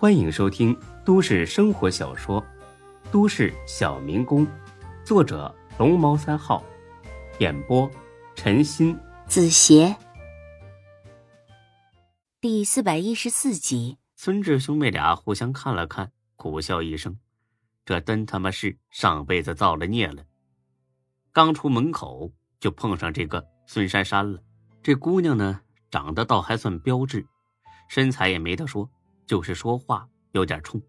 欢迎收听都市生活小说《都市小民工》，作者龙猫三号，演播陈鑫、子邪，第四百一十四集。孙志兄妹俩互相看了看，苦笑一声：“这真他妈是上辈子造了孽了。”刚出门口就碰上这个孙珊珊了。这姑娘呢，长得倒还算标致，身材也没得说，就是说话有点冲。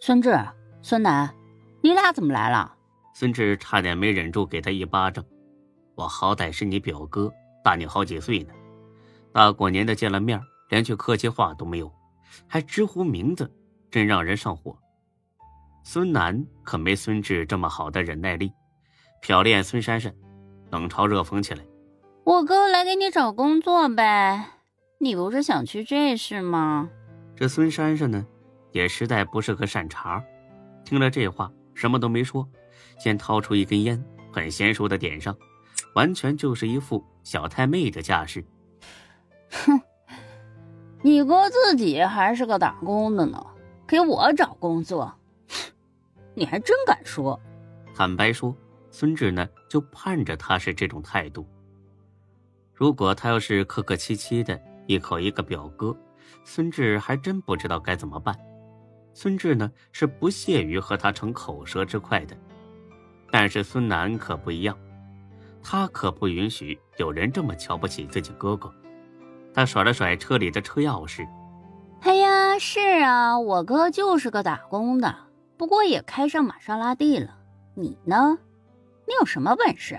孙志、孙楠，你俩怎么来了？孙志差点没忍住给他一巴掌。我好歹是你表哥，大你好几岁呢。大过年的见了面，连句客气话都没有，还直呼名字，真让人上火。孙楠可没孙志这么好的忍耐力，瞟了眼孙珊珊，冷嘲热讽起来。我哥来给你找工作呗，你不是想去这事吗？这孙珊珊呢，也实在不是个善茬，听了这话，什么都没说，先掏出一根烟，很娴熟的点上，完全就是一副小太妹的架势。哼，你哥自己还是个打工的呢，给我找工作，你还真敢说？坦白说，孙志呢就盼着他是这种态度。如果他要是客客气气的，一口一个表哥，孙志还真不知道该怎么办。孙志呢是不屑于和他逞口舌之快的，但是孙楠可不一样，他可不允许有人这么瞧不起自己哥哥。他甩了甩车里的车钥匙：“哎呀，是啊，我哥就是个打工的，不过也开上玛莎拉蒂了。你呢？你有什么本事？”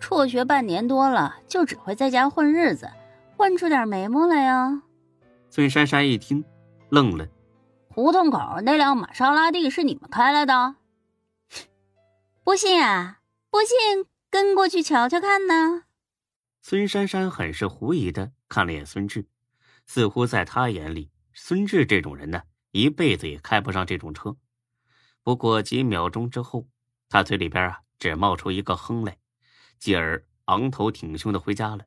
辍学半年多了，就只会在家混日子，混出点眉目来呀！孙珊珊一听，愣了。胡同口那辆玛莎拉蒂是你们开来的？不信啊？不信，跟过去瞧瞧看呢。孙珊珊很是狐疑的看了眼孙志，似乎在他眼里，孙志这种人呢，一辈子也开不上这种车。不过几秒钟之后，他嘴里边啊，只冒出一个哼来。继而昂头挺胸的回家了。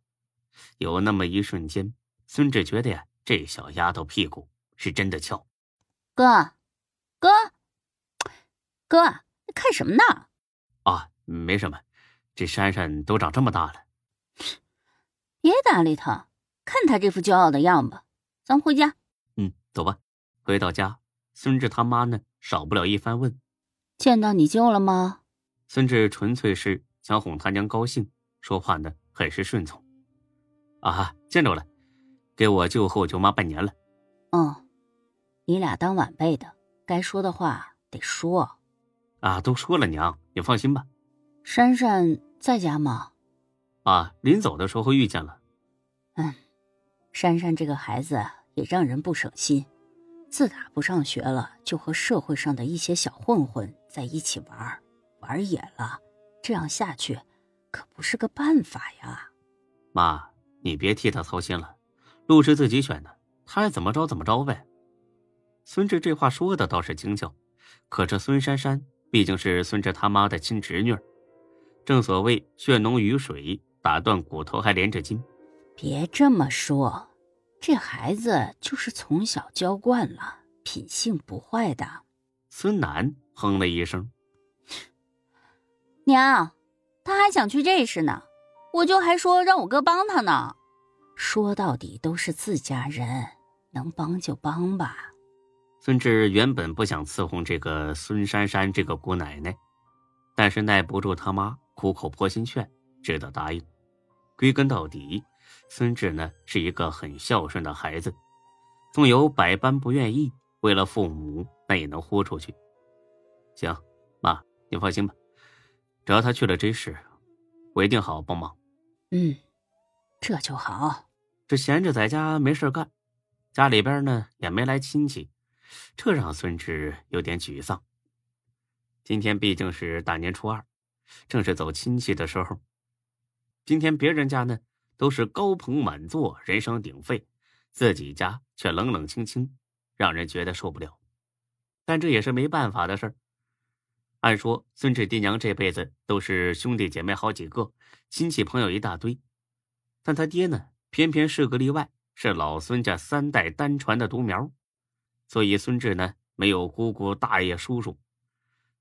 有那么一瞬间，孙志觉得呀，这小丫头屁股是真的翘。哥，哥，哥，看什么呢？啊，没什么。这珊珊都长这么大了，别搭理他。看他这副骄傲的样子，咱回家。嗯，走吧。回到家，孙志他妈呢，少不了一番问：“见到你舅了吗？”孙志纯粹是。想哄他娘高兴，说话呢很是顺从。啊，见着了，给我舅和我舅妈拜年了。哦，你俩当晚辈的，该说的话得说。啊，都说了，娘，你放心吧。珊珊在家吗？啊，临走的时候遇见了。嗯，珊珊这个孩子也让人不省心，自打不上学了，就和社会上的一些小混混在一起玩，玩野了。这样下去，可不是个办法呀！妈，你别替他操心了，路是自己选的，他爱怎么着怎么着呗。孙志这话说的倒是精巧，可这孙珊珊毕竟是孙志他妈的亲侄女，正所谓血浓于水，打断骨头还连着筋。别这么说，这孩子就是从小娇惯了，品性不坏的。孙楠哼了一声。娘，他还想去这事呢，我就还说让我哥帮他呢。说到底都是自家人，能帮就帮吧。孙志原本不想伺候这个孙珊珊这个姑奶奶，但是耐不住他妈苦口婆心劝，只得答应。归根到底，孙志呢是一个很孝顺的孩子，纵有百般不愿意，为了父母，那也能豁出去。行，妈，你放心吧。只要他去了这事，我一定好好帮忙。嗯，这就好。这闲着在家没事干，家里边呢也没来亲戚，这让孙志有点沮丧。今天毕竟是大年初二，正是走亲戚的时候。今天别人家呢都是高朋满座，人声鼎沸，自己家却冷冷清清，让人觉得受不了。但这也是没办法的事儿。按说，孙志爹娘这辈子都是兄弟姐妹好几个，亲戚朋友一大堆，但他爹呢，偏偏是个例外，是老孙家三代单传的独苗，所以孙志呢没有姑姑、大爷、叔叔，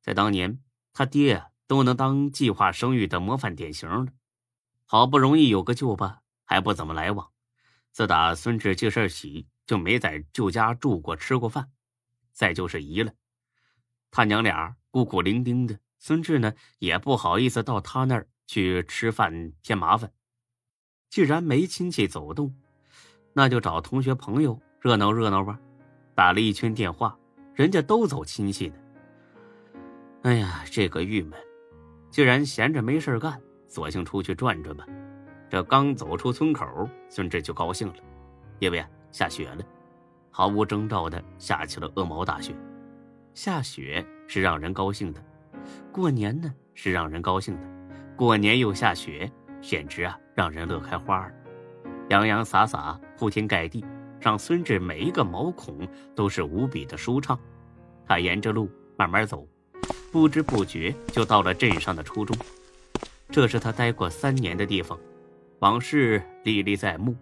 在当年他爹都能当计划生育的模范典型了。好不容易有个舅爸，还不怎么来往。自打孙志记事起，就没在舅家住过、吃过饭。再就是姨了，他娘俩孤苦伶仃的，孙志呢也不好意思到他那儿去吃饭添麻烦。既然没亲戚走动，那就找同学朋友热闹热闹吧。打了一圈电话，人家都走亲戚呢。哎呀，这个郁闷！既然闲着没事干，索性出去转转吧。这刚走出村口，孙志就高兴了，因为啊下雪了，毫无征兆的下起了鹅毛大雪。下雪是让人高兴的，过年呢是让人高兴的，过年又下雪，简直啊让人乐开花儿。洋洋洒洒，铺天盖地，让孙志每一个毛孔都是无比的舒畅。他沿着路慢慢走，不知不觉就到了镇上的初中，这是他待过三年的地方。往事历历在目，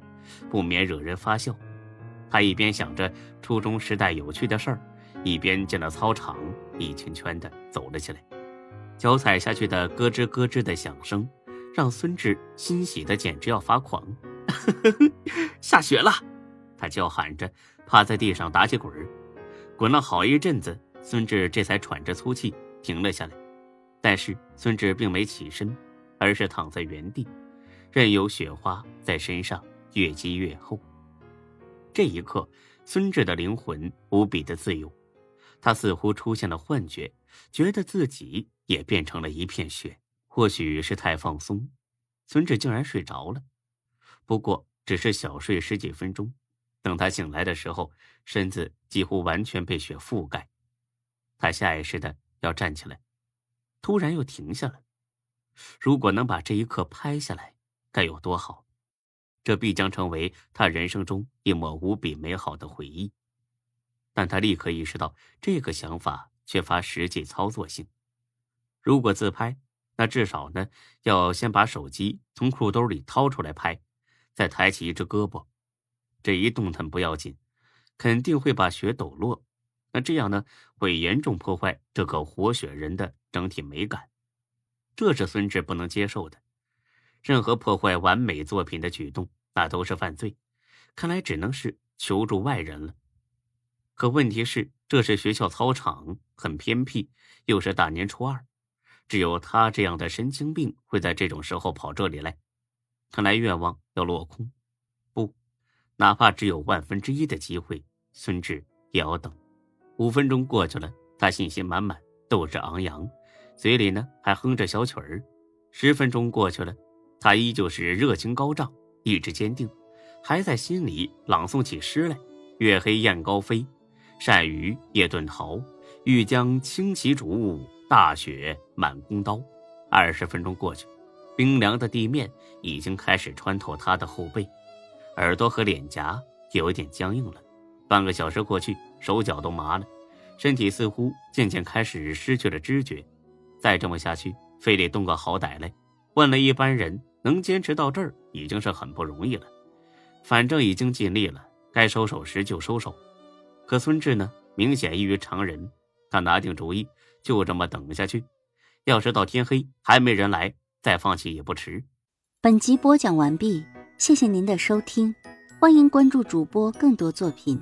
不免惹人发笑。他一边想着初中时代有趣的事儿，一边进了操场，一圈圈的走了起来。脚踩下去的咯吱咯吱的响声，让孙志欣喜的简直要发狂。下雪了！他叫喊着，趴在地上打起滚儿。滚了好一阵子，孙志这才喘着粗气停了下来。但是孙志并没起身，而是躺在原地。任由雪花在身上越积越厚。这一刻，孙志的灵魂无比的自由，他似乎出现了幻觉，觉得自己也变成了一片雪。或许是太放松，孙志竟然睡着了。不过只是小睡十几分钟，等他醒来的时候，身子几乎完全被雪覆盖。他下意识的要站起来，突然又停下了。如果能把这一刻拍下来。该有多好！这必将成为他人生中一抹无比美好的回忆。但他立刻意识到，这个想法缺乏实际操作性。如果自拍，那至少呢，要先把手机从裤兜里掏出来拍，再抬起一只胳膊。这一动弹不要紧，肯定会把雪抖落。那这样呢，会严重破坏这个活雪人的整体美感。这是孙志不能接受的。任何破坏完美作品的举动，那都是犯罪。看来只能是求助外人了。可问题是，这是学校操场，很偏僻，又是大年初二，只有他这样的神经病会在这种时候跑这里来。看来愿望要落空。不，哪怕只有万分之一的机会，孙志也要等。五分钟过去了，他信心满满，斗志昂扬，嘴里呢还哼着小曲儿。十分钟过去了。他依旧是热情高涨，意志坚定，还在心里朗诵起诗来：“月黑雁高飞，单于夜遁逃。欲将轻骑逐，大雪满弓刀。”二十分钟过去，冰凉的地面已经开始穿透他的后背，耳朵和脸颊有点僵硬了。半个小时过去，手脚都麻了，身体似乎渐渐开始失去了知觉。再这么下去，非得动个好歹来。问了一般人能坚持到这儿，已经是很不容易了。反正已经尽力了，该收手时就收手。可孙志呢，明显异于常人。他拿定主意，就这么等下去。要是到天黑还没人来，再放弃也不迟。本集播讲完毕，谢谢您的收听，欢迎关注主播更多作品。